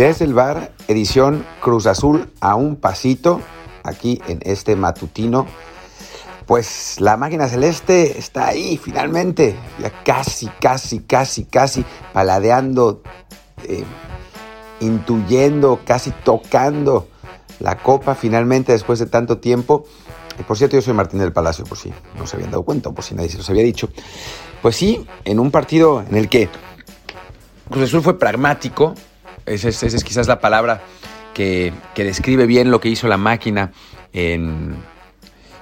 Desde el bar, edición Cruz Azul a un pasito, aquí en este matutino. Pues la máquina celeste está ahí finalmente, ya casi, casi, casi, casi paladeando, eh, intuyendo, casi tocando la copa finalmente después de tanto tiempo. Y por cierto, yo soy Martín del Palacio, por si no se habían dado cuenta, por si nadie se los había dicho. Pues sí, en un partido en el que Cruz Azul fue pragmático, esa es, quizás la palabra que, describe bien lo que hizo la máquina en,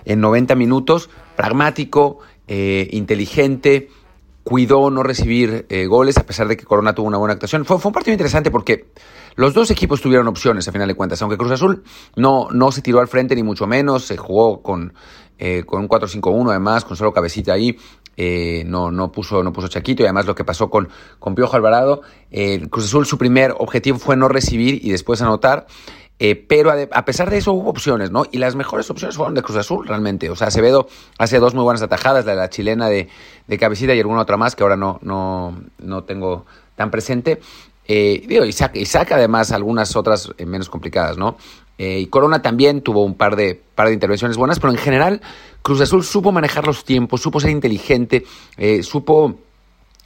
en 90 minutos, pragmático, eh, inteligente, cuidó no recibir eh, goles a pesar de que Corona tuvo una buena actuación. Fue, fue, un partido interesante porque los dos equipos tuvieron opciones a final de cuentas, aunque Cruz Azul no, no se tiró al frente ni mucho menos, se jugó con, eh, con un 4-5-1 además, con solo cabecita ahí. Eh, no, no, puso, no puso Chaquito y además lo que pasó con, con Piojo Alvarado. Cruz Azul su primer objetivo fue no recibir y después anotar. Eh, pero a, pesar de eso hubo opciones, ¿no? Y las mejores opciones fueron de Cruz Azul, realmente. O sea, Acevedo hace dos muy buenas atajadas, la de la chilena de, de Cabecita y alguna otra más que ahora no, no, no tengo tan presente. Eh, y, saca, y, saca, además algunas otras eh, menos complicadas, ¿no? Y Corona también tuvo un par de, par de intervenciones buenas, pero en general Cruz Azul supo manejar los tiempos, supo ser inteligente, supo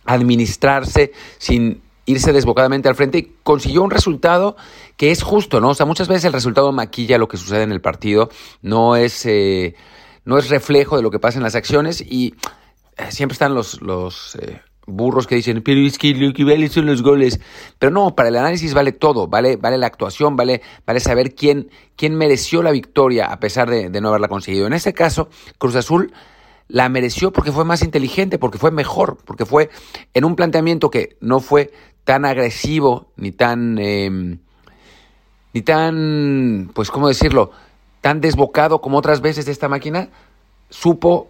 administrarse sin irse desbocadamente al frente y consiguió un resultado que es justo, ¿no? O sea, muchas veces el resultado maquilla lo que sucede en el partido, no es, eh, no es reflejo de lo que pasa en las acciones y eh, siempre están los, los eh, burros que dicen, pero es que lo que vale son los goles. Pero no, para el análisis vale todo, vale, vale la actuación, vale, vale saber quién, quién mereció la victoria a pesar de, no haberla conseguido. En este caso, Cruz Azul la mereció porque fue más inteligente, porque fue mejor, porque fue en un planteamiento que no fue tan agresivo, ni tan, em, ni tan, pues, ¿cómo decirlo?, tan desbocado como otras veces de esta máquina, supo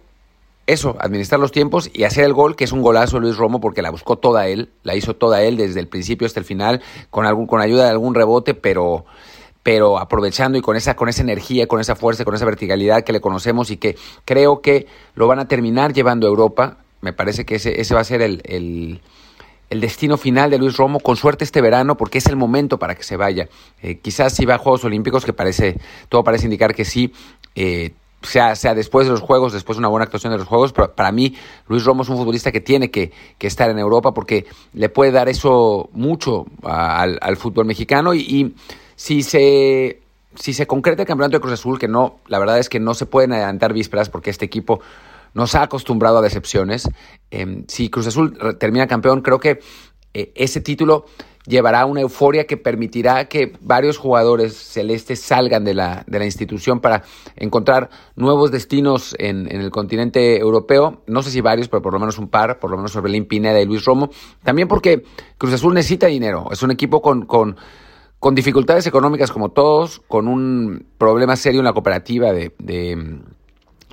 eso, administrar los tiempos y hacer el gol, que es un golazo Luis Romo, porque la buscó toda él, la hizo toda él desde el principio hasta el final, con, algún, con ayuda de algún rebote, pero, pero aprovechando y con esa, con esa energía, con esa fuerza, con esa verticalidad que le conocemos y que creo que lo van a terminar llevando a Europa. Me parece que ese, ese va a ser el, el el destino final de Luis Romo, con suerte este verano, porque es el momento para que se vaya. Eh, quizás si va a Juegos Olímpicos, que parece, todo parece indicar que sí, eh, sea, sea después de los Juegos, después de una buena actuación de los Juegos, pero para mí Luis Romo es un futbolista que tiene que, estar en Europa porque le puede dar eso mucho al, fútbol mexicano y, si se si se concreta el campeonato de Cruz Azul, que no, la verdad es que no se pueden adelantar vísperas porque este equipo nos ha acostumbrado a decepciones. Em, si Cruz Azul termina campeón, creo que eh, ese título llevará una euforia que permitirá que varios jugadores celestes salgan de la, de la institución para encontrar nuevos destinos en, el continente europeo. No sé si varios, pero por lo menos un par, por lo menos Orbelín Pineda y Luis Romo. También porque Cruz Azul necesita dinero. Es un equipo con, con, con dificultades económicas como todos, con un problema serio en la cooperativa de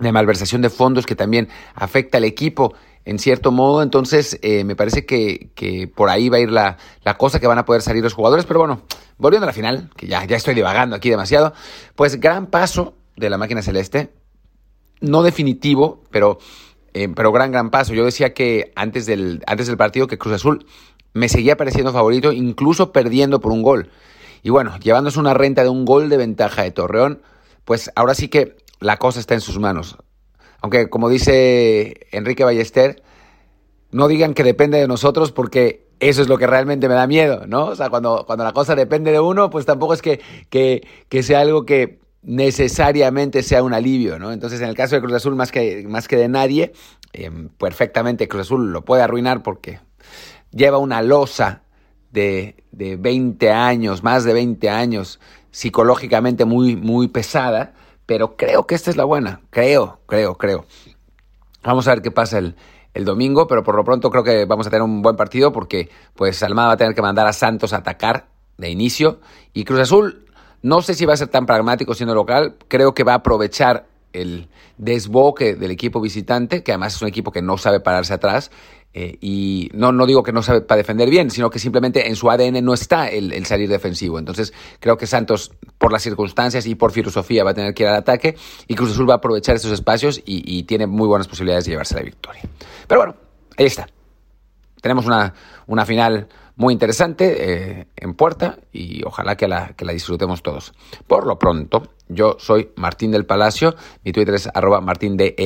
de malversación de fondos que también afecta al equipo en cierto modo. Entonces, eh, me parece que, que, por ahí va a ir la, la, cosa que van a poder salir los jugadores. Pero bueno, volviendo a la final, que ya, ya estoy divagando aquí demasiado, pues gran paso de la máquina celeste. No definitivo, pero, eh, pero gran, gran paso. Yo decía que antes del, antes del partido que Cruz Azul me seguía pareciendo favorito, incluso perdiendo por un gol. Y bueno, llevándose una renta de un gol de ventaja de Torreón, pues ahora sí que la cosa está en sus manos. Aunque, como dice Enrique Ballester, no digan que depende de nosotros porque eso es lo que realmente me da miedo, ¿no? O sea, cuando, cuando la cosa depende de uno, pues tampoco es que, que, sea algo que necesariamente sea un alivio, ¿no? Entonces, en el caso de Cruz Azul, más que, más que de nadie, em, perfectamente Cruz Azul lo puede arruinar porque lleva una losa de, de 20 años, más de 20 años, psicológicamente muy, muy pesada, pero creo que esta es la buena. Creo, creo, creo. Vamos a ver qué pasa el, el domingo, pero por lo pronto creo que vamos a tener un buen partido porque pues Almada va a tener que mandar a Santos a atacar de inicio y Cruz Azul no sé si va a ser tan pragmático siendo local, creo que va a aprovechar el desboque del equipo visitante, que además es un equipo que no sabe pararse atrás, eh, y no, no digo que no sabe para defender bien, sino que simplemente en su ADN no está el, salir defensivo. Entonces creo que Santos, por las circunstancias y por filosofía, va a tener que ir al ataque y Cruz Azul va a aprovechar esos espacios y, tiene muy buenas posibilidades de llevarse la victoria. Pero bueno, ahí está. Tenemos una, una final muy interesante eh, en puerta y ojalá que la, que la disfrutemos todos. Por lo pronto, yo soy Martín del Palacio, mi Twitter es arroba martindelp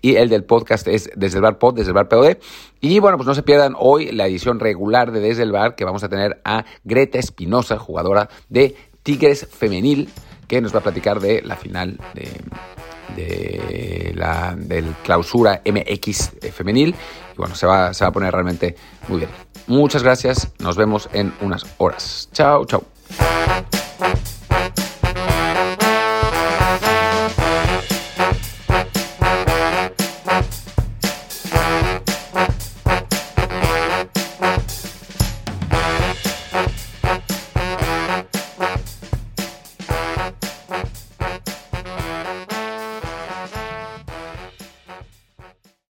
y el del podcast es desde el bar desde el bar POD. Y bueno, pues no se pierdan hoy la edición regular de Desde que vamos a tener a Greta Espinosa, jugadora de Tigres Femenil, que nos va a platicar de la final de, la del clausura MX femenil. Y bueno, se va, se va a poner realmente muy bien. Muchas gracias, nos vemos en unas horas. Chao, chao.